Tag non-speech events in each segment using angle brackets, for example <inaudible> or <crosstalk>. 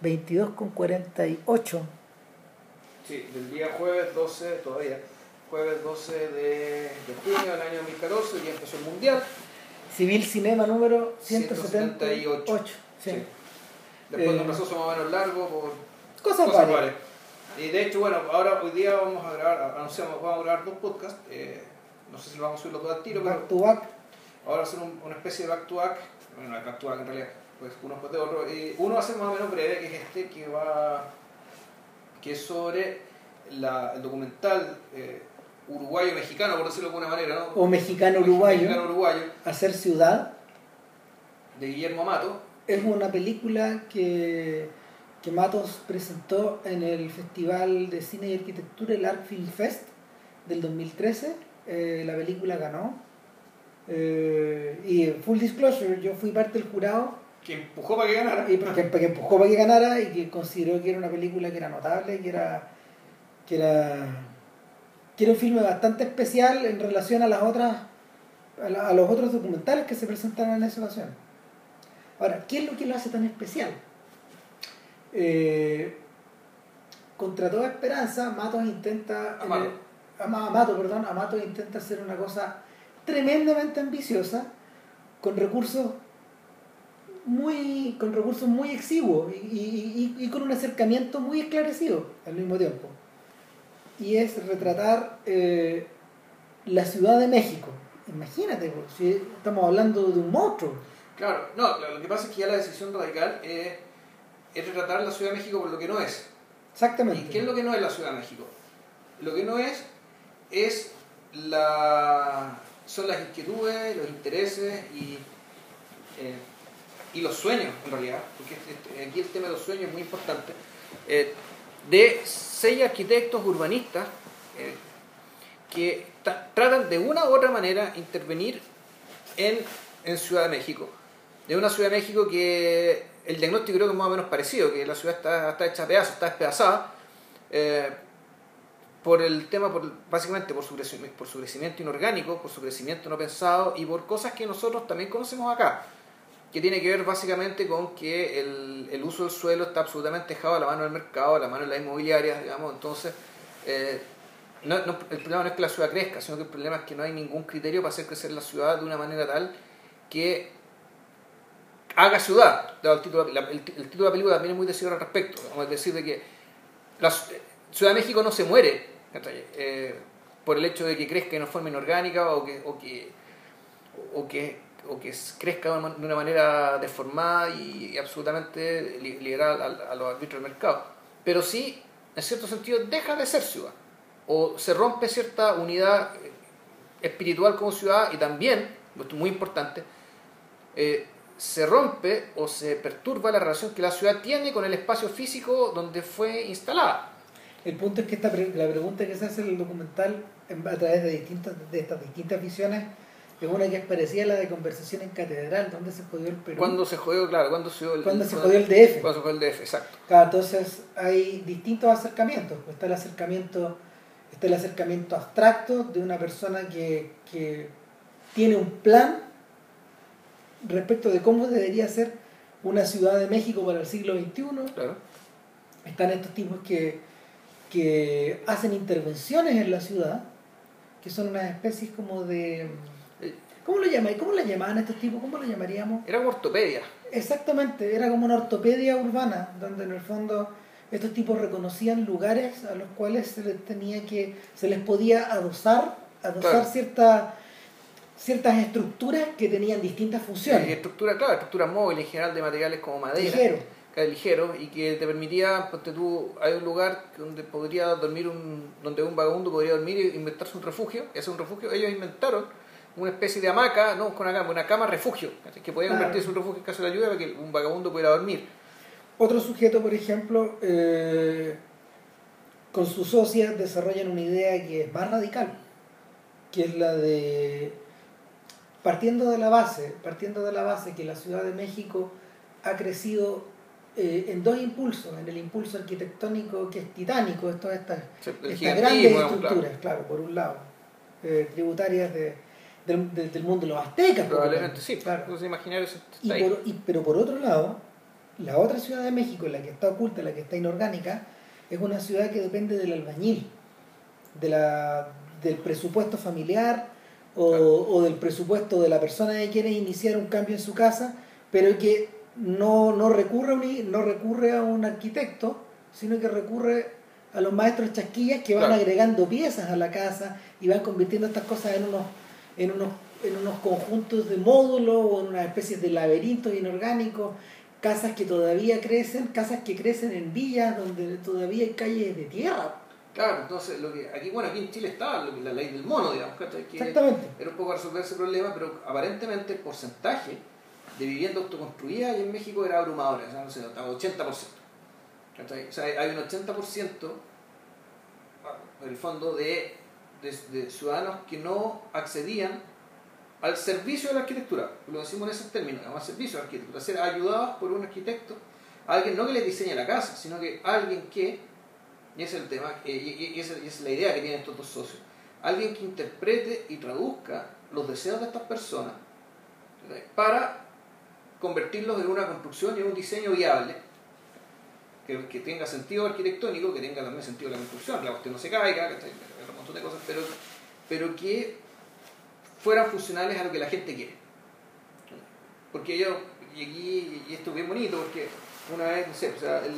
22 con 48. Sí, del día jueves 12, todavía, jueves 12 de, de junio del año 2014, y empezó el Mundial. Civil Cinema número 178. 178. Sí. Sí. Después Eh, receso más o menos largo por Cosas. Y de hecho, bueno, ahora hoy día vamos a grabar, anunciamos, vamos a grabar dos podcasts. eh, no sé si lo vamos a subir los dos al tiro, pero Back to back. ahora un- una especie de back to back. Bueno, no es back to back en realidad, pues uno después de otro. Y uno va a ser más o menos breve, que es este, que va. que es sobre la, el documental eh, uruguayo-mexicano, por decirlo de alguna manera, ¿no? O mexicano uruguayo. Mexicano-uruguayo, Hacer ciudad. de Guillermo Amato. Es una película que, que Matos presentó en el Festival de Cine y Arquitectura, el Art Film Fest del 2013. Eh, la película ganó. Eh, y full disclosure, yo fui parte del jurado que empujó para que ganara. porque empujó para que ganara y que consideró que era una película que era notable, que era que era que era un filme bastante especial en relación a las otras a, la- a los otros documentales que se presentaron en esa ocasión. Ahora, ¿qué es lo que lo hace tan especial? Eh, contra toda esperanza, Matos intenta en Amato. el- Ama- Amato, perdón, Amato intenta hacer una cosa tremendamente ambiciosa con recursos muy con recursos muy exiguos y, y- y- y con un acercamiento muy esclarecido al mismo tiempo y es retratar eh, la Ciudad de México imagínate pues, si estamos hablando de un monstruo Claro, no, lo lo que pasa es que ya la decisión radical es, es retratar la Ciudad de México por lo que no es. exactamente ¿Y qué es lo que no es la Ciudad de México? Lo que no es es la son las inquietudes, los intereses y, eh, y los sueños, en realidad, porque este- aquí el tema de los sueños es muy importante, eh, de seis arquitectos urbanistas eh, que ta- tratan de una u otra manera intervenir en, en Ciudad de México. De una Ciudad de México que el diagnóstico creo que es más o menos parecido, que la ciudad está, está hecha pedazos, está despedazada, eh, por el tema, por, básicamente por su, por su crecimiento inorgánico, por su crecimiento no pensado y por cosas que nosotros también conocemos acá, que tiene que ver básicamente con que el, el uso del suelo está absolutamente dejado a la mano del mercado, a la mano de las inmobiliarias, digamos, entonces eh, no, el problema no es que la ciudad crezca, sino que el problema es que no hay ningún criterio para hacer crecer la ciudad de una manera tal que haga ciudad. Dado El título, el, título de la película también es muy decidido al respecto, vamos a decir de que la ci- Ciudad de México no se muere. Eh, por el hecho de que crezca de una forma inorgánica o que, o que, o que, o que crezca de una manera deformada y, absolutamente li- liberal a, los árbitros del mercado. Pero sí, en cierto sentido, deja de ser ciudad. O se rompe cierta unidad eh, espiritual como ciudad y también, esto es muy importante, eh, se rompe o se perturba la relación que la ciudad tiene con el espacio físico donde fue instalada. el punto es que esta la pregunta que se hace en el documental en- a través de distintas de estas distintas visiones es una que es parecida a la de conversación en catedral donde se jodió el Perú Cuando se jodió, claro, cuando se jodió el, Cuando se jodió el DF Cuando se jodió el DF, exacto. Claro, entonces hay distintos acercamientos. Pues Está el acercamiento, está el acercamiento abstracto de una persona que, que tiene un plan respecto de cómo debería ser una ciudad de México para el siglo XXI. Claro. Están estos tipos que, que hacen intervenciones en la ciudad, que son unas especies como de... Eh, ¿Cómo lo llamáis? ¿Cómo le llamaban a estos tipos? ¿Cómo lo llamaríamos? Era como ortopedia. Exactamente, era como una ortopedia urbana, donde en el fondo estos tipos reconocían lugares a los cuales se les tenía que, se les podía adosar, adosar Claro. cierta- ciertas estructuras que tenían distintas funciones. estructura, claro, estructura móvil en general de materiales como madera. Ligero. que ligero y que te permitía, ponte tú, hay un lugar donde podría dormir un, donde un vagabundo podría dormir e inventarse un refugio, y hacer un refugio, ellos inventaron una especie de hamaca, no con una cama, una cama refugio, que podía convertirse en un refugio en caso de la lluvia para que un vagabundo pudiera dormir. Otro sujeto, por ejemplo, eh, con sus socias desarrollan una idea que es más radical, que es la de partiendo de la base, partiendo de la base que la Ciudad de México ha crecido eh, en dos impulsos, en el impulso arquitectónico que es titánico, esto, estas, Sí, el estas grandes estructuras, claro. por un lado, eh, tributarias de, del, de- del mundo de los aztecas, Probablemente sí, claro. entonces imaginario está Y ahí. por- y- pero por otro lado, La otra ciudad de México, la que está oculta, la que está inorgánica, es una ciudad que depende del albañil, de la, del presupuesto familiar o, o del presupuesto de la persona que quiere iniciar un cambio en su casa, pero que no, no, recurre, a un, no recurre a un arquitecto, sino que recurre a los maestros chasquillas que van Claro. agregando piezas a la casa y van convirtiendo estas cosas en unos, en unos, en unos conjuntos de módulos o en una especie de laberintos inorgánicos, casas que todavía crecen, casas que crecen en villas donde todavía hay calles de tierra. Claro, entonces, lo que, aquí, bueno, aquí en Chile estaba lo que- la ley del mono, digamos, ¿cachai? que Exactamente. era un poco resolver ese problema, pero aparentemente el porcentaje de vivienda autoconstruida en México era abrumador, o sea, no sé, estaba 80%. ¿cachai? O sea, hay un 80% bueno, en el fondo de, de, ciudadanos que no accedían al servicio de la arquitectura, lo decimos en ese término, llamamos servicio de arquitectura, ser ayudados por un arquitecto, alguien no que les diseñe la casa, sino que alguien que, y ese es el tema, eh, y, esa, es la idea que tienen estos dos socios, alguien que interprete y traduzca los deseos de estas personas para convertirlos en una construcción y en un diseño viable que, que tenga sentido arquitectónico, que tenga también sentido la construcción, la cuestión no se caiga, ¿cachai? Un montón de cosas, pero, pero que fueran funcionales a lo que la gente quiere. Porque yo, aquí, y esto es bien bonito, porque una vez, no sé, o sea, el,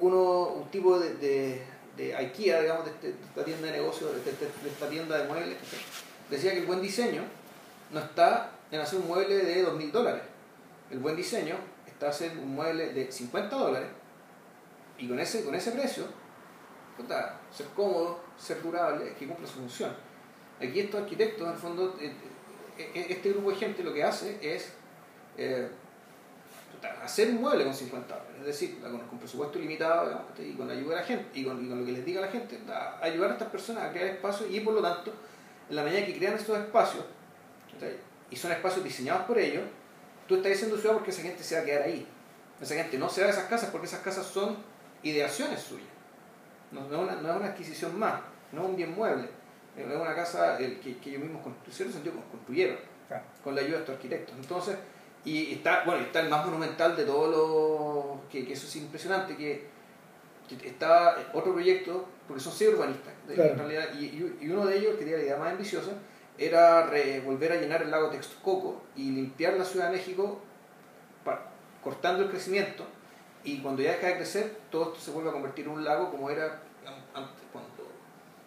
uno, un tipo de, de, de IKEA, digamos, de, este- de esta tienda de negocios, de, este- de esta tienda de muebles, decía que el buen diseño no está en hacer un mueble de 2.000 dólares. El buen diseño está hacer un mueble de 50 dólares y con ese, con ese precio, puta, ser cómodo, ser durable, que cumpla su función. Aquí estos arquitectos, en el fondo, eh, eh, este grupo de gente lo que hace es eh, hacer un mueble con 50 dólares, es decir, con, con presupuesto limitado digamos, y con la ayuda de la gente y con, lo que les diga la gente, a ayudar a estas personas a crear espacios y por lo tanto, en la medida que crean estos espacios, y son espacios diseñados por ellos, tú estás haciendo ciudad porque esa gente se va a quedar ahí. Esa gente no se va de esas casas porque esas casas son ideaciones suyas. No, no es, una, no es una adquisición más, no es un bien mueble. Es una casa el, que, que ellos mismos, en cierto sentido, construyeron Claro. con la ayuda de estos arquitectos. Entonces, y está, bueno, está el más monumental de todos los, que, que eso es impresionante, que, que está otro proyecto, porque son seis urbanistas, Claro. en realidad, y, uno de ellos, que tenía la idea más ambiciosa, era re- volver a llenar el lago Texcoco y limpiar la Ciudad de México cortando el crecimiento y cuando ya deja de crecer todo esto se vuelve a convertir en un lago como era antes cuando,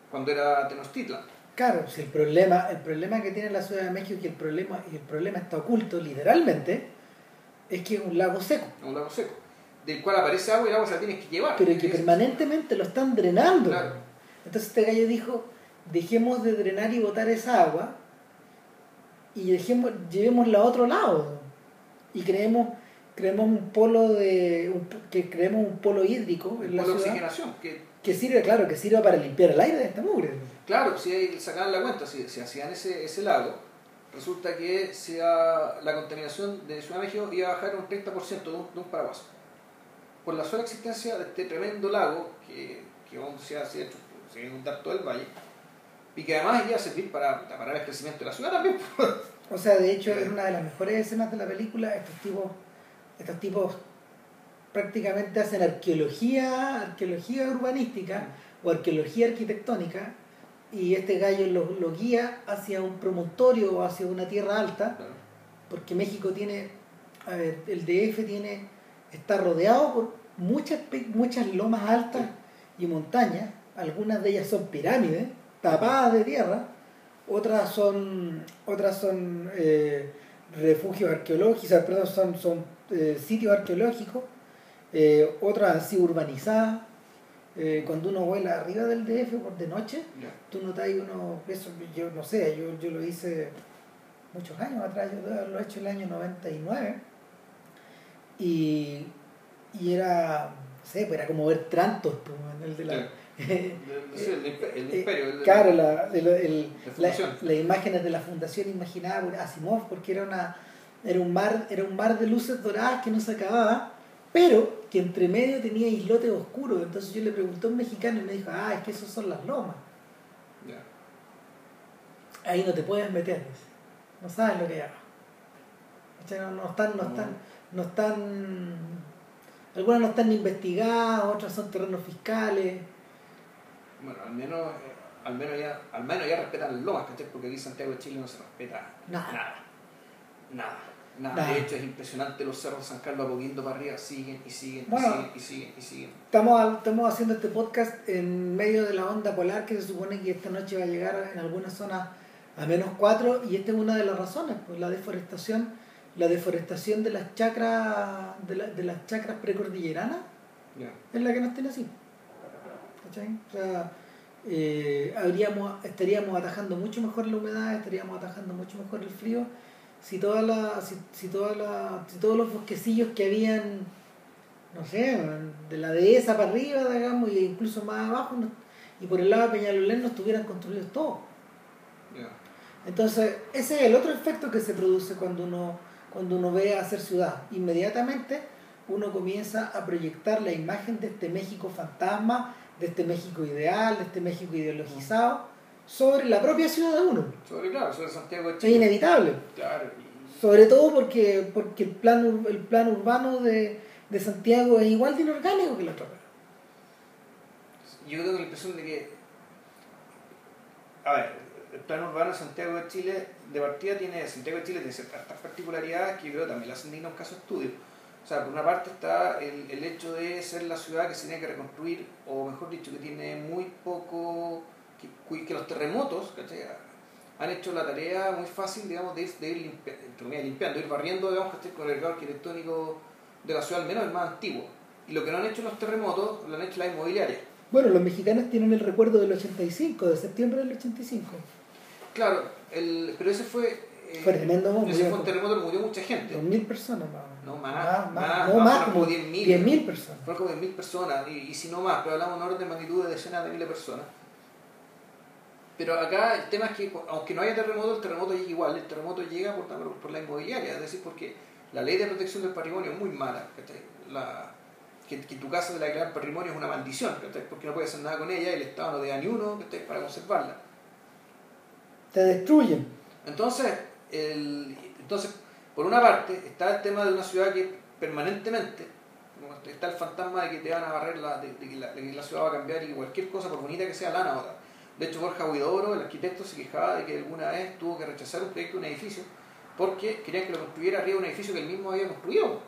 cuando era Tenochtitlan. Claro, si el problema, el problema que tiene la Ciudad de México, que el problema, y el problema está oculto literalmente, es que es un lago seco, un lago seco, del cual aparece agua y el agua se la tienes que llevar. pero que permanentemente lo están drenando. Claro. Entonces este gallo dijo, dejemos de drenar y botar esa agua y dejemos, llevémosla a otro lado. Y creemos, creemos un polo de un- que creemos un polo hídrico en la por la ciudad oxigenación, que que sirve, claro, que sirva para limpiar el aire de esta mugre. claro, si sacaban la cuenta, si, si hacían ese, ese lago, resulta que sea, la contaminación de Ciudad de México iba a bajar un 30% de un, de un paraguaso. Por la sola existencia de este tremendo lago que, que vamos a decir, se va a inundar todo el valle, y que además iba a servir para, para parar el crecimiento de la ciudad también. <laughs> O sea, de hecho, es una de las mejores escenas de la película. Estos tipos, estos tipos prácticamente hacen arqueología, arqueología urbanística o arqueología arquitectónica y este gallo lo guía hacia un promontorio o hacia una tierra alta, porque México tiene, a ver, el DF tiene, está rodeado por muchas, muchas lomas altas y montañas, algunas de ellas son pirámides, tapadas de tierra, otras son, otras son eh, refugios arqueológicos, perdón, son, son eh, sitios arqueológicos, eh, otras han sido urbanizadas. Eh, cuando uno vuela arriba del DF por de noche, Ya. tú notas ahí uno, eso yo no sé, yo, yo lo hice muchos años atrás, yo lo he hecho el año 99 y, y era, no sé, pues era como ver Trantos, pues, en el de la... El, Eh, imperio. claro, las imágenes de la fundación imaginada por Asimov, porque era una era un mar era un mar de luces doradas que no se acababa, pero que entre medio tenía islotes oscuros. Entonces yo le pregunté a un mexicano y me dijo, ah, es que esos son las lomas. Ahí no te puedes meter, no sabes lo que hay. No, no están, no están, no están, algunas no están investigadas, otras son terrenos fiscales. Bueno, al menos, eh, al menos ya, al menos ya respetan lomas, ¿cachai? Porque aquí en Santiago de Chile no se respeta Nada. nada. Nada. Nada. Nada. De hecho es impresionante los cerros de San Carlos a para arriba, siguen y siguen Bueno. y siguen y siguen y siguen. Estamos, estamos haciendo este podcast en medio de la onda polar que se supone que esta noche va a llegar en algunas zonas a menos 4 y esta es una de las razones, pues la deforestación, la deforestación de las chacras, de, la- de las chacras precordilleranas Ya. es la que nos tiene así. ¿Cachai? O sea, eh, habríamos, estaríamos atajando mucho mejor la humedad, estaríamos atajando mucho mejor el frío si toda la, si, si toda la, si todos los bosquecillos que habían, no sé, de la dehesa para arriba, digamos, e incluso más abajo, y por el lado de Peñalolén no estuvieran construidos todos. Entonces, ese es el otro efecto que se produce cuando uno, cuando uno ve a hacer ciudad. Inmediatamente uno comienza a proyectar la imagen de este México fantasma, de este México ideal, de este México ideologizado, sobre la propia ciudad de uno. Sobre, claro, sobre Santiago de Es Chile. inevitable. Claro. Sobre todo porque, porque el, plan, el plan urbano de, de Santiago es igual de inorgánico que la otra. Yo tengo la impresión de que, a ver, el plan urbano de Santiago de Chile, de partida tiene, Santiago de Chile tiene ciertas particularidades que yo creo también le hacen un caso de estudio. O sea, por una parte está el, el hecho de ser la ciudad que se tiene que reconstruir, o mejor dicho, que tiene muy poco, que, los terremotos, ¿cachai? han hecho la tarea muy fácil, digamos, de ir, de ir limpia- limpiando, ir barriendo, digamos, ¿cachai? con el grado arquitectónico de la ciudad, al menos el más antiguo. Y lo que no han hecho los terremotos, lo han hecho las inmobiliarias. Bueno, los mexicanos tienen el recuerdo del 85, de septiembre del 85. Claro, el, pero ese fue. eh, Fue tremendo. Ese Murió fue un terremoto que murió mucha gente. 2.000 personas más. No, más, más, más, no más, más, fueron como como 10.000. 10.000 personas. Fueron como 10.000 personas, y, y si no más, pero hablamos de un orden de magnitud de decenas de miles de personas. Pero acá el tema es que, aunque no haya terremoto, el terremoto llega igual. El terremoto llega por, por la inmobiliaria, es decir, porque la ley de protección del patrimonio es muy mala. La, que, que tu casa de la declarar patrimonio es una maldición, porque no puedes hacer nada con ella y el Estado no te da ni uno para conservarla. Te destruyen. Entonces, el, entonces, por una parte, está el tema de una ciudad que permanentemente como está el fantasma de que te van a barrer, la, de, de que la, de que la ciudad va a cambiar y cualquier cosa, por bonita que sea, la van a botar. De hecho, Borja Huidobro, el arquitecto, se quejaba de que alguna vez tuvo que rechazar un proyecto de un edificio porque querían que lo construyera arriba de un edificio que él mismo había construido.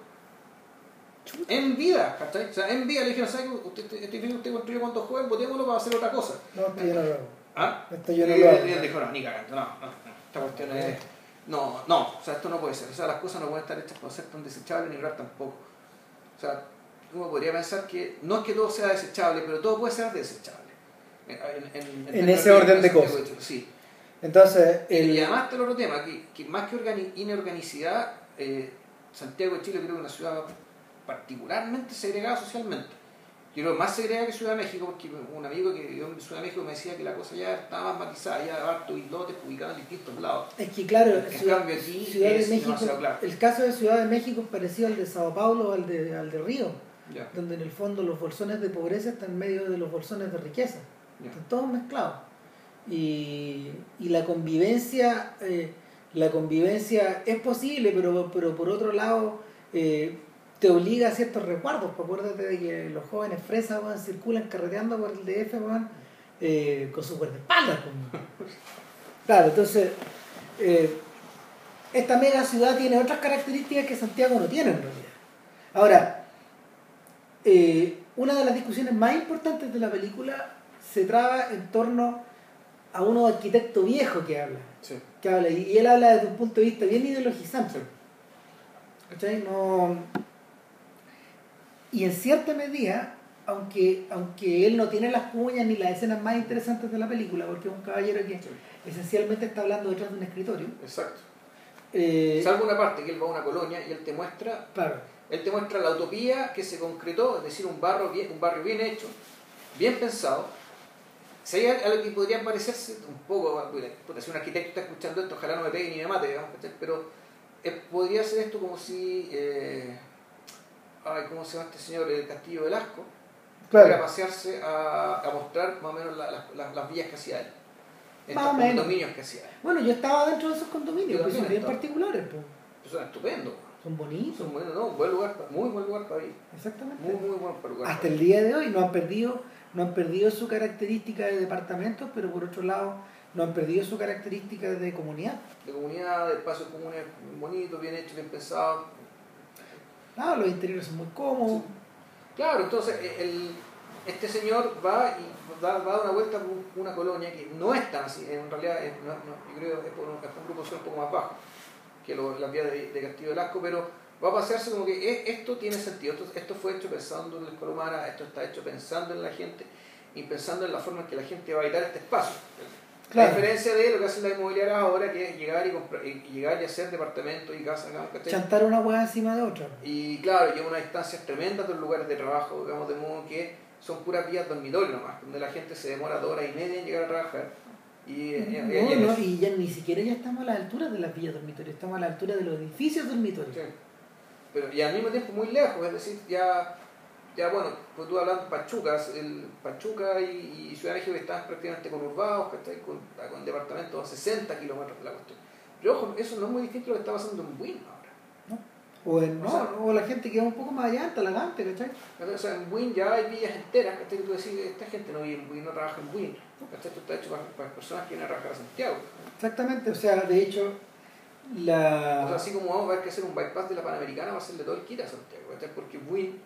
En vida, ¿cachai? O sea, en vida le dijeron, ¿sabes? Usted, este edificio que usted construyó cuando joven, botémoslo para hacer otra cosa. No, esto yo no lo hago. ¿Ah? Esto yo no y lo hago. él dijo, no, ni cagando, no, no, esta cuestión es... No, no, o sea, esto no puede ser. O sea, las cosas no pueden estar hechas para ser tan desechables ni durar tampoco. O sea, uno podría pensar que no es que todo sea desechable, pero todo puede ser desechable. En, en- en En términos ese orden de cosas. Sí. Entonces, el, Y además está el otro tema, que, que más que organi- inorganicidad, eh, Santiago de Chile creo que es una ciudad particularmente segregada socialmente. Yo creo más segregada que Ciudad de México, porque un amigo que vivió en Ciudad de México me decía que la cosa ya estaba más matizada, ya harto islotes ubicados en distintos lados. es que claro, En Ciudad, cambio aquí Ciudad de México, claro. el caso de Ciudad de México es parecido al de Sao Paulo o al de, al de Río, Ya, donde en el fondo los bolsones de pobreza están en medio de los bolsones de riqueza. ya. Están todos mezclados. Y, y la convivencia, eh, la convivencia es posible, pero, pero por otro lado eh, te obliga a ciertos recuerdos. Pues acuérdate de que los jóvenes fresas weón, circulan carreteando por el DF weón, eh, con su guardaespaldas. pues. <laughs> claro, entonces eh, esta mega ciudad tiene otras características que Santiago no tiene en realidad. Ahora, eh, una de las discusiones más importantes de la película se traba en torno a uno arquitecto viejo que habla. Sí. Que habla y, él habla desde un punto de vista bien ideologizante. ¿Cachai? No... Y en cierta medida, aunque, aunque él no tiene las cuñas ni las escenas más interesantes de la película, porque es un caballero que Sí. esencialmente está hablando detrás de un escritorio, Exacto. eh, Salvo una parte que él va a una colonia y él te muestra claro, Él te muestra la utopía que se concretó, es decir, un barrio bien, un barrio bien hecho, bien pensado. Si hay algo que podría parecerse un poco, puta, si un arquitecto está escuchando esto, ojalá no me pegue ni me mate, digamos, pero eh, podría ser esto como si, eh, ay, ¿cómo se llama este señor? El Castillo Velasco, claro. pasearse a, a mostrar más o menos la- la- la- las villas que hacía él, Más estos menos. condominios que hacía él. Bueno, yo estaba dentro de esos condominios, que son bien particulares. pues. son estupendos. Son bonitos. Son buenos, no, buen lugar, muy buen lugar para vivir. Exactamente. Muy, muy buen lugar. Hasta el día de hoy no han perdido, no han perdido su característica de departamentos, pero por otro lado no han perdido su característica de comunidad. De comunidad, de espacios comunes bonitos, bien hechos, bien pensados. Ah, los interiores son muy cómodos. Claro, entonces eh, el, este señor va y da, va a dar una vuelta por una colonia que no es tan así, en realidad es, no- no, yo creo que es por un, por un grupo un poco más bajo que lo- las vías de, de Castillo del Asco, pero va a pasearse como que eh, esto tiene sentido, esto, esto fue hecho pensando en la escuela humana, esto está hecho pensando en la gente y pensando en la forma en que la gente va a habitar este espacio. Claro. A diferencia de lo que hacen las inmobiliarias ahora, que es llegar y, comprar- y llegar y hacer departamentos y casas. Chantar una hueá encima de otra. Y claro, lleva unas distancias tremendas de los lugares de trabajo, digamos, de modo que son puras vías dormitorio nomás, donde la gente se demora dos horas y media en llegar a trabajar. Y, no, y ya ni siquiera ya estamos a la altura de las villas dormitorios, estamos a la altura de los edificios dormitorios. sí. Pero, y al mismo tiempo muy lejos, es decir, ya, ya bueno, pues tú hablando de Pachucas, el Pachuca y, y Ciudad de México están prácticamente conurbados, ¿cachai? Con, con departamentos a 60 kilómetros de la cuestión. Pero ojo, eso no es muy distinto a lo que está pasando en Buin ahora. O, no, O sea- o la gente que va un poco más allá, en Talagante, ¿cachai? O sea, en Buin ya hay villas enteras, ¿cachai? Que tú decís, esta gente no vive en Buin, no trabaja en Buin. ¿cachai? Esto está hecho para, para personas que vienen a trabajar a Santiago. Exactamente, o sea, de hecho, O la... sea, así como vamos a ver que hacer un bypass de la Panamericana, va a hacerle todo el kit a Santiago, ¿cachai? Porque Buin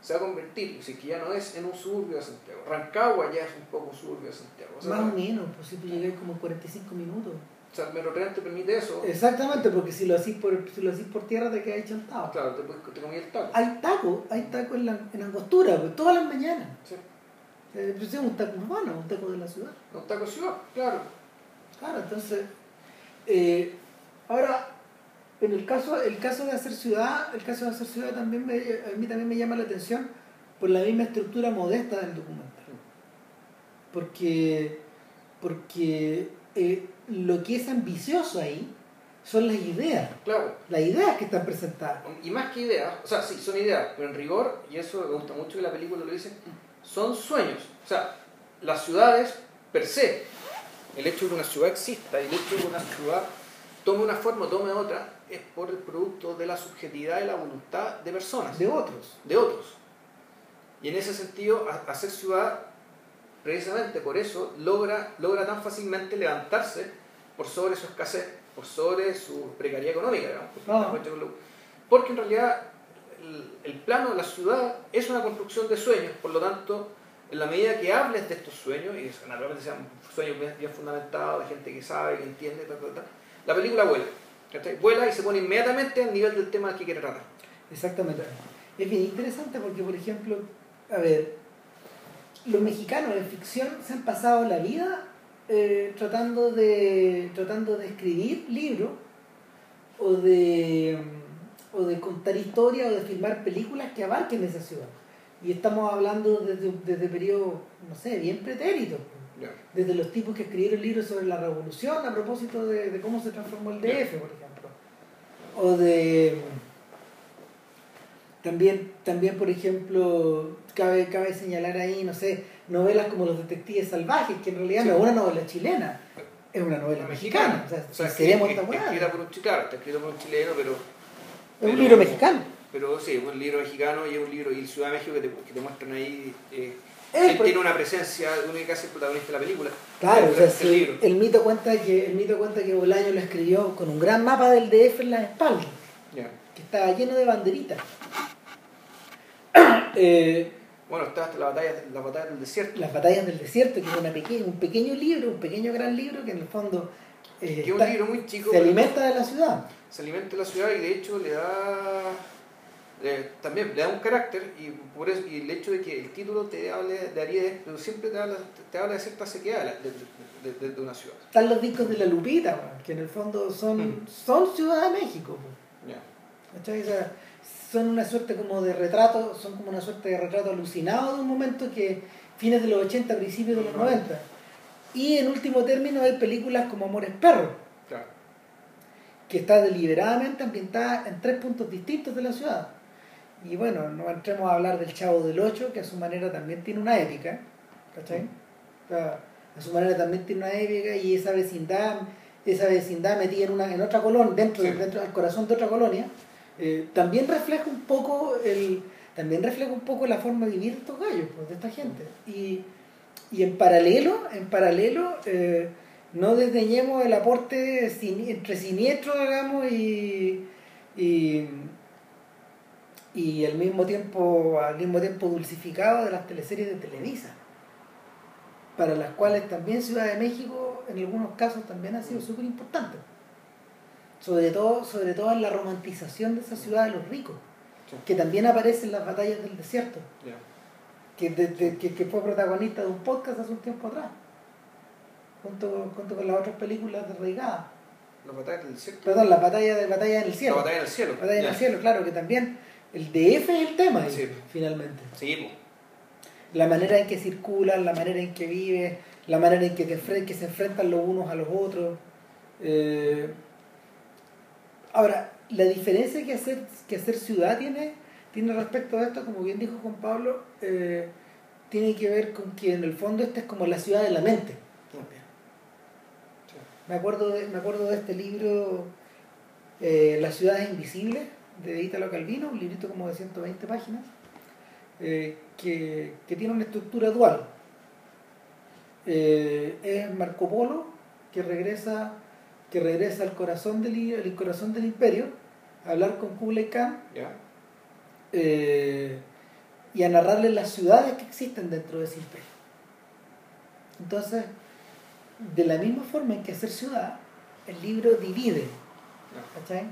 se va a convertir, si que ya no es en un suburbio de Santiago. Rancagua ya es un poco suburbio de Santiago. O sea, Más o menos, pues si tú llegas como en 45 minutos. o sea, el Metrotren te permite eso. Exactamente, porque si lo hacís por, si lo hacís por tierra te quedas chantado. Claro, te, te comí el taco. Hay taco, hay taco en, la, en Angostura, pues, todas las mañanas. Sí. Eh, pues, es un taco urbano, un taco de la ciudad. Un taco ciudad, claro. Claro, entonces. eh, ahora, en el caso, el caso de hacer ciudad, el caso de hacer ciudad también me, a mí también me llama la atención por la misma estructura modesta del documental. Porque, porque eh, lo que es ambicioso ahí son las ideas, Claro. las ideas que están presentadas. Y más que ideas, o sea, sí, son ideas, pero en rigor, y eso me gusta mucho que la película lo dice, son sueños. O sea, las ciudades per se, el hecho de que una ciudad exista y el hecho de que una ciudad tome una forma o tome otra, es por el producto de la subjetividad y la voluntad de personas, De otros. de otros. Y en ese sentido, hacer ciudad, precisamente por eso, logra, logra tan fácilmente levantarse por sobre su escasez, por sobre su precariedad económica, digamos. Ah. Porque en realidad el, el plano de la ciudad es una construcción de sueños, por lo tanto, en la medida que hables de estos sueños, y naturalmente sean sueños bien, bien fundamentados, de gente que sabe, que entiende, tal, tal, tal, la película vuela. Vuela y se pone inmediatamente al nivel del tema que quiere tratar. Exactamente. Es bien interesante porque, por ejemplo, a ver, los mexicanos en ficción se han pasado la vida eh, tratando de tratando de escribir libros o de mm, o de contar historias o de filmar películas que abarquen esa ciudad. Y estamos hablando desde, desde periodos, no sé, bien pretéritos. Desde los tipos que escribieron libros sobre la revolución a propósito de, de cómo se transformó el DF, por ejemplo. O de. También, también por ejemplo, cabe, cabe señalar ahí, no sé, novelas como Los Detectives Salvajes, que en realidad Sí. no es una novela chilena, es una novela mexicana. O sea, O sea, si queremos escrita por un claro, está escrito por un chileno, pero, Es pero- un libro mexicano. pero sí, es un libro mexicano y es un libro y Ciudad de México que te, que te muestran ahí. eh, Él tiene una presencia, que hace el protagonista de la película. Claro, El- o sea, el libro. el mito cuenta que el mito cuenta que Bolaño lo escribió con un gran mapa del DF en la espalda. Que estaba lleno de banderitas. <coughs> Eh, Bueno, está hasta la batalla, la batalla del desierto. las batallas del desierto, que es una un pequeño libro, un pequeño gran libro que en el fondo eh, que es un libro muy chico. se alimenta de la ciudad. se alimenta de la ciudad y de hecho le da. Eh, también le da un carácter y por eso y el hecho de que el título te hable de Ariel, pero siempre te habla, te habla de cierta sequedad de, de- de- una ciudad. Están los discos de la Lupita, que en el fondo son, Mm. son Ciudad de México. ¿cachai? O sea, son una suerte como de retrato, son como una suerte de retrato alucinado de un momento que fines de los 80, principios de los Ujú. 90. Y en último término hay películas como Amores Perros, Claro. que está deliberadamente ambientada en tres puntos distintos de la ciudad. Y bueno, no entremos a hablar del Chavo del Ocho, que a su manera también tiene una épica, ¿cachai? O sea, a su manera también tiene una épica y esa vecindad esa vecindad metida en, una, en otra colonia, dentro, Sí. dentro del corazón de otra colonia, eh, también refleja un poco el también refleja un poco la forma de vivir de estos gallos, pues, de esta gente. Y, y en paralelo, en paralelo, eh, no desdeñemos el aporte sin- entre siniestro, digamos, y, y, y al mismo tiempo, al mismo tiempo dulcificado de las teleseries de Televisa, para las cuales también Ciudad de México, en algunos casos, también ha sido súper importante. Sobre todo, sobre todo en la romantización de esa ciudad de los ricos, Sí. que también aparece en las batallas del desierto que, de- de- que, que fue protagonista de un podcast hace un tiempo atrás, junto, junto con las otras películas de Reigada. Los batallas del desierto. Perdón, la batalla de batalla en el La cielo. batalla en el cielo. Batalla en el cielo, claro, que también el DF es el tema ahí, Sí. finalmente. Sí, po. La manera en que circulan, la manera en que vive, la manera en que, te que se enfrentan los unos a los otros. Eh, ahora, la diferencia que hacer, que hacer ciudad tiene, tiene respecto a esto, como bien dijo Juan Pablo, eh, tiene que ver con que en el fondo esta es como la ciudad de la mente. Me acuerdo de, me acuerdo de este libro, eh, Las ciudades invisibles, de Italo Calvino, un librito como de 120 páginas, eh, que, que tiene una estructura dual. Eh, es Marco Polo, que regresa, que regresa al corazón del, al corazón del imperio, a hablar con Kublai Khan eh, y a narrarle las ciudades que existen dentro de ese imperio. Entonces, de la misma forma en que hacer ciudad, el libro divide, Ya.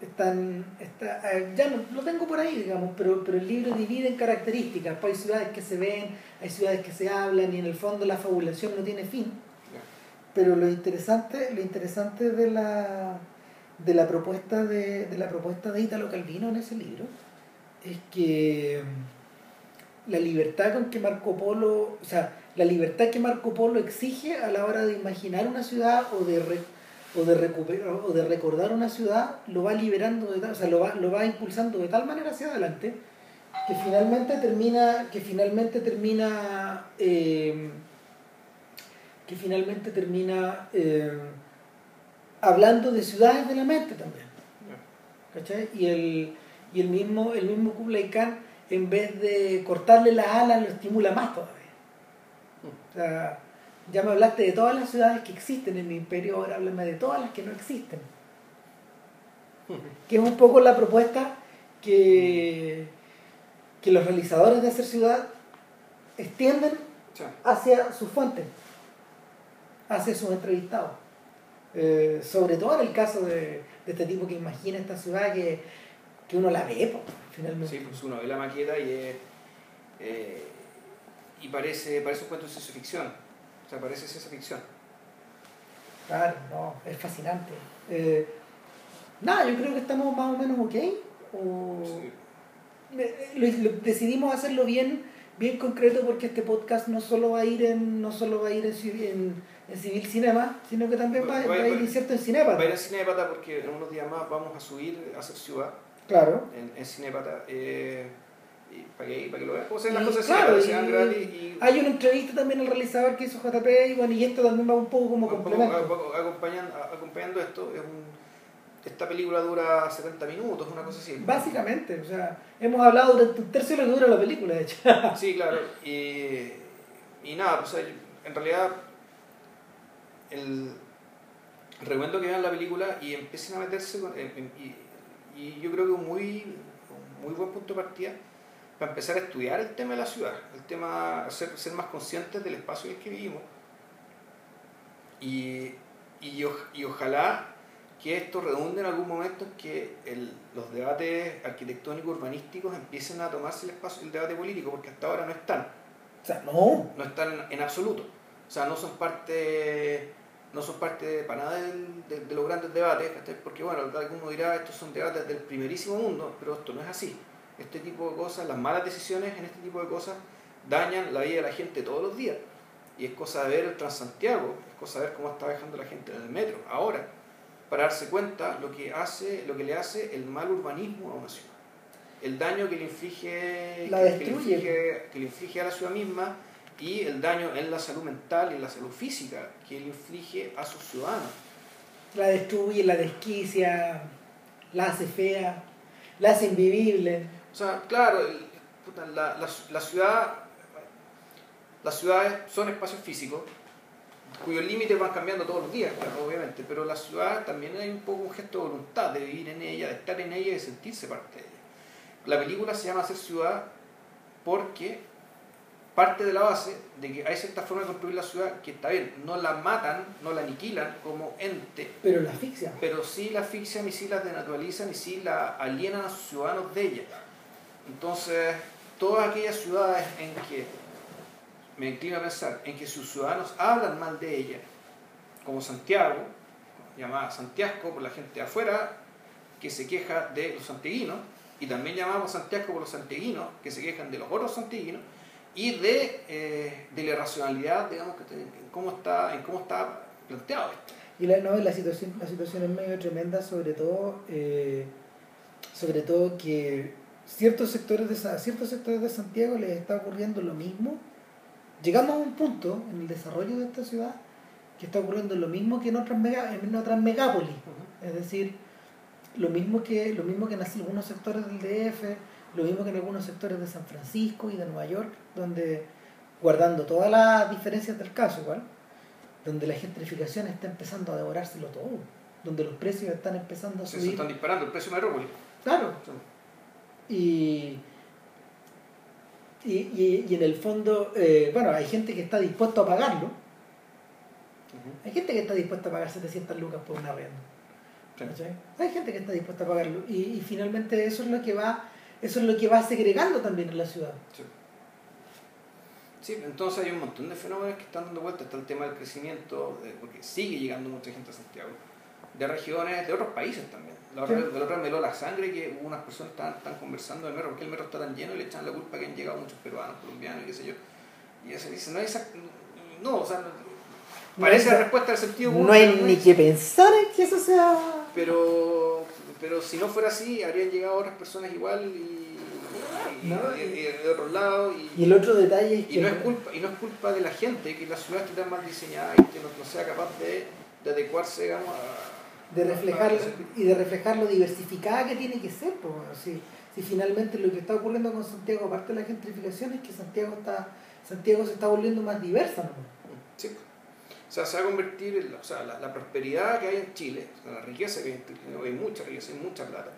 Están, está, ya no, lo tengo por ahí, digamos, pero, pero el libro divide en características. Pues hay ciudades que se ven, hay ciudades que se hablan y en el fondo la fabulación no tiene fin. Pero lo interesante, lo interesante de la de la propuesta de, de la propuesta de Italo Calvino en ese libro es que mm, la libertad con que Marco Polo, o sea, la libertad que Marco Polo exige a la hora de imaginar una ciudad o de re- o de recuperar o de recordar una ciudad lo va liberando de tal, o sea, lo va, lo va impulsando de tal manera hacia adelante que finalmente termina que finalmente termina eh, que finalmente termina eh, hablando de ciudades de la mente también. ¿cachai? y el y el mismo el mismo Kublai Khan en vez de cortarle las alas lo estimula más todavía o sea, ya me hablaste de todas las ciudades que existen en mi imperio ahora háblame de todas las que no existen <laughs> que es un poco la propuesta que, que los realizadores de hacer ciudad extienden hacia sus fuentes, hacia sus entrevistados. Eh, sobre todo en el caso de, de este tipo que imagina esta ciudad que, que uno la ve, finalmente. Sí, pues uno ve la maqueta y eh, y parece, parece un cuento de ciencia ficción. O sea, parece ciencia ficción. Claro, no, es fascinante. Eh, nada, yo creo que estamos más o menos ok. O, Sí. Eh, lo- lo- decidimos hacerlo bien bien concreto porque este podcast no solo va a ir en no solo va a ir en, en, en civil cinema sino que también va, Va- va a ir incierto en cinema Va a ir a Cinepata porque en unos días más vamos a subir a hacer ciudad claro en, en Cinepata. Eh, para que, para que lo vean. Las cosas claro, y- sean gratis y hay una entrevista también al realizador que hizo JP y bueno y esto también va un poco como complemento acompañando, esto. Es un, esta película dura 70 minutos, una cosa así. básicamente o sea hemos hablado durante un tercio de lo que dura la película de hecho <laughs> Sí, claro. Y, y nada, pues, en realidad el recomiendo que vean la película y empiecen a meterse con, y, y yo creo que un muy, un muy buen punto de partida para empezar a estudiar el tema de la ciudad, el tema, ser, ser más conscientes del espacio en el que vivimos y, y, y ojalá que esto redunde en algún momento en que el- los debates arquitectónicos urbanísticos empiecen a tomarse el espacio el debate político, porque hasta ahora no están, o sea no no están en absoluto. O sea, no son parte, no son parte para nada del- de, de los grandes debates, porque bueno, alguno dirá, estos son debates del primerísimo mundo, pero esto no es así. Este tipo de cosas, las malas decisiones en este tipo de cosas dañan la vida de la gente todos los días. Y es cosa de ver el Transantiago, es cosa de ver cómo está viajando la gente en el metro, ahora, para darse cuenta lo que hace, lo que le hace el mal urbanismo a una ciudad. El daño que le inflige, La que- que le inflige, que le inflige a la ciudad misma y el daño en la salud mental y en la salud física que le inflige a sus ciudadanos. La destruye, la desquicia, la hace fea, la hace invivible. O sea, claro, el- la, la, la ciudad, las ciudades son espacios físicos cuyos límites van cambiando todos los días, claro, obviamente, pero la ciudad también hay un poco un gesto de voluntad de vivir en ella, de estar en ella y de sentirse parte de ella. La película se llama Ser ciudad porque parte de la base de que hay cierta forma de construir la ciudad que está bien, no la matan, no la aniquilan como ente, Pero la asfixia. pero sí la asfixian y sí la denaturalizan y sí la alienan a sus ciudadanos de ella. Entonces, todas aquellas ciudades en que, me inclino a pensar, en que sus ciudadanos hablan mal de ella, como Santiago, llamada Santiago por la gente de afuera, que se queja de los santiaguinos, y también llamamos Santiago por los santiaguinos, que se quejan de los otros santiaguinos, y de, eh, de la irracionalidad, digamos, que en cómo está, cómo está planteado esto. Y la, la, situación, la situación es medio tremenda, sobre todo, eh, sobre todo que ciertos sectores, de, Sa- ciertos sectores de Santiago les está ocurriendo lo mismo. Llegamos a un punto en el desarrollo de esta ciudad que está ocurriendo lo mismo que en otras, mega, en otras megápolis. Es decir, lo mismo que lo mismo que en algunos sectores del DF, lo mismo que en algunos sectores de San Francisco y de Nueva York, donde, guardando todas las diferencias del caso igual, donde la gentrificación está empezando a devorárselo todo, donde los precios están empezando a Se subir. están disparando el precio de Metrópolis. Claro. Y, y, y, y en el fondo, eh, bueno, hay gente que está dispuesto a pagarlo. Hay gente que está dispuesta a pagar 700 lucas por una arriendo. Hay gente que está dispuesta a pagarlo. Y, y finalmente eso es lo que va, eso es lo que va segregando también en la ciudad. Sí. Sí, entonces hay un montón de fenómenos que están dando vuelta. Está el tema del crecimiento, de- porque sigue llegando mucha gente a Santiago, de regiones, de otros países también. La otra, Sí. la otra me heló la sangre que unas personas estaban, estaban conversando del metro, porque el metro está tan lleno y le echan la culpa que han llegado muchos peruanos, colombianos y qué sé yo. Y ella se dice, no hay esa... No, o sea, no- parece la respuesta del sentido común, No hay ni es. que pensar en que eso sea... Pero, pero si no fuera así, habrían llegado otras personas igual y, y- No, y- y de otro lado. Y, Y el otro detalle es que... y no es culpa y no es culpa de la gente que la ciudad esté tan mal diseñada y que no, no sea capaz de, de adecuarse digamos a de reflejar y de reflejar lo diversificada que tiene que ser pues, si, si finalmente lo que está ocurriendo con Santiago aparte de la gentrificación es que Santiago está Santiago se está volviendo más diversa ¿no? Sí. o sea se va a convertir en la, o sea, la, la prosperidad que hay en Chile la riqueza que hay en Chile hay mucha riqueza hay mucha plata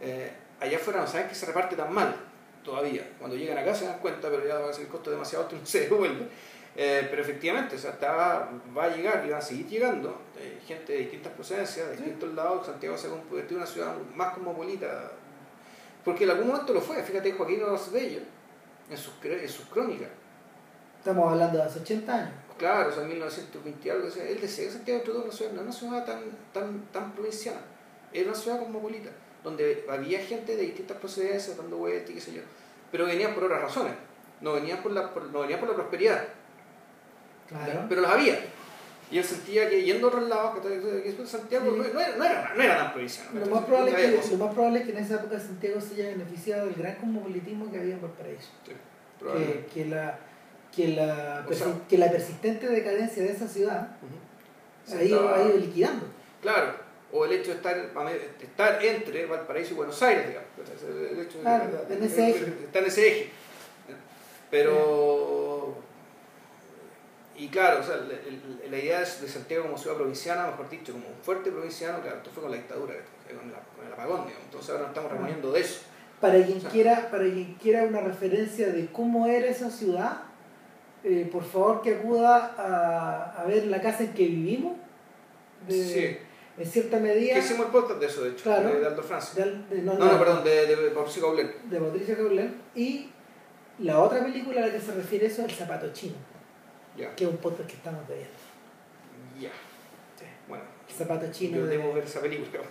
eh, allá afuera no saben que se reparte tan mal todavía cuando llegan acá se dan cuenta pero ya va a ser el costo demasiado alto <laughs> y no se devuelve Eh, pero efectivamente, o sea, va a llegar y va a seguir llegando eh, gente de distintas procedencias, de Sí. distintos lados. Santiago se ha convertido en una ciudad más cosmopolita, porque en algún momento lo fue. Fíjate, Joaquín Bello en sus, en sus crónicas, estamos hablando de hace 80 años claro, o sea, en 1920 y algo, decía, él decía que Santiago todo una ciudad, no es una ciudad tan, tan, tan provinciana, era una ciudad cosmopolita, donde había gente de distintas procedencias dando vueltas y qué sé yo, pero venían por otras razones, no venían por la, por- no venían por la prosperidad. Claro pero los había. Y él sentía que yendo a otros lados, que Santiago Sí. no, no era, no, era, no era tan provinciano. lo más, probable es que, lo más probable es que en esa época Santiago se haya beneficiado del gran cosmopolitismo que había en Valparaíso Sí, que, que la que la, O sea- que la persistente decadencia de esa ciudad Ujú. ha Se ido, estaba- ha ido liquidando Claro, o el hecho de estar, estar entre Valparaíso y Buenos Aires, digamos. El hecho Claro, de- en ese eje. Está en ese eje. Pero. Y claro, o sea, la, la- la idea de Santiago como ciudad provinciana, mejor dicho, como un fuerte provinciano, claro, esto fue con la dictadura, con, la- con el apagón, digamos. Entonces ahora nos estamos reponiendo de eso. Para quien, O sea- quiera, para quien quiera una referencia de cómo era esa ciudad, eh, por favor que acuda a, a ver la casa en que vivimos. De- Sí. En cierta medida. Que hicimos el podcast de eso, de hecho, Claro. de, de Aldo Francia. de, no, No, no, perdón, de, de Mauricio Gaulén. de Patricia Caulén. Y la otra película a la que se refiere eso es El Zapato Chino, Ya, que es un podcast que estamos viendo. ya. Bueno, El Zapato Chino. yo de- debo ver esa película.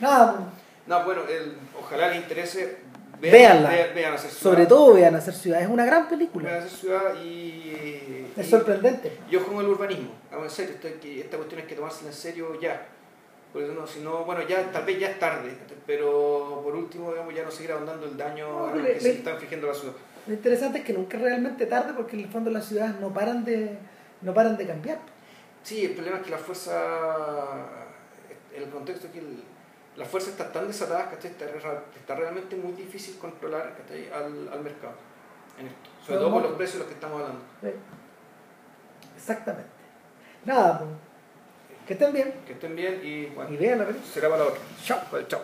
No, No, bueno, el, ojalá les interese. Vean, vean hacer ciudad. sobre todo vean hacer ciudad, es una gran Vean película. hacer ciudad y. Es y- sorprendente. Yo con el urbanismo. En serio, esta cuestión hay que tomársela en serio ya. Por eso no, si no, bueno, ya tal vez ya es tarde, pero por último, digamos, ya no seguir ahondando el daño No, a lo le- que se le- está infligiendo a la ciudad. Lo interesante es que nunca es realmente tarde porque en el fondo las ciudades no paran de, no paran de cambiar. Sí, el problema es que la fuerza el contexto es que el- las fuerzas están tan desatadas, ¿cachai? Está, está realmente muy difícil controlar. Al, al mercado en esto. Sobre todo por los precios de los que estamos hablando. Sí. Exactamente. Nada, pues, que estén bien Que estén bien y bueno, y vean la película. será para la otra. Chao. Chao.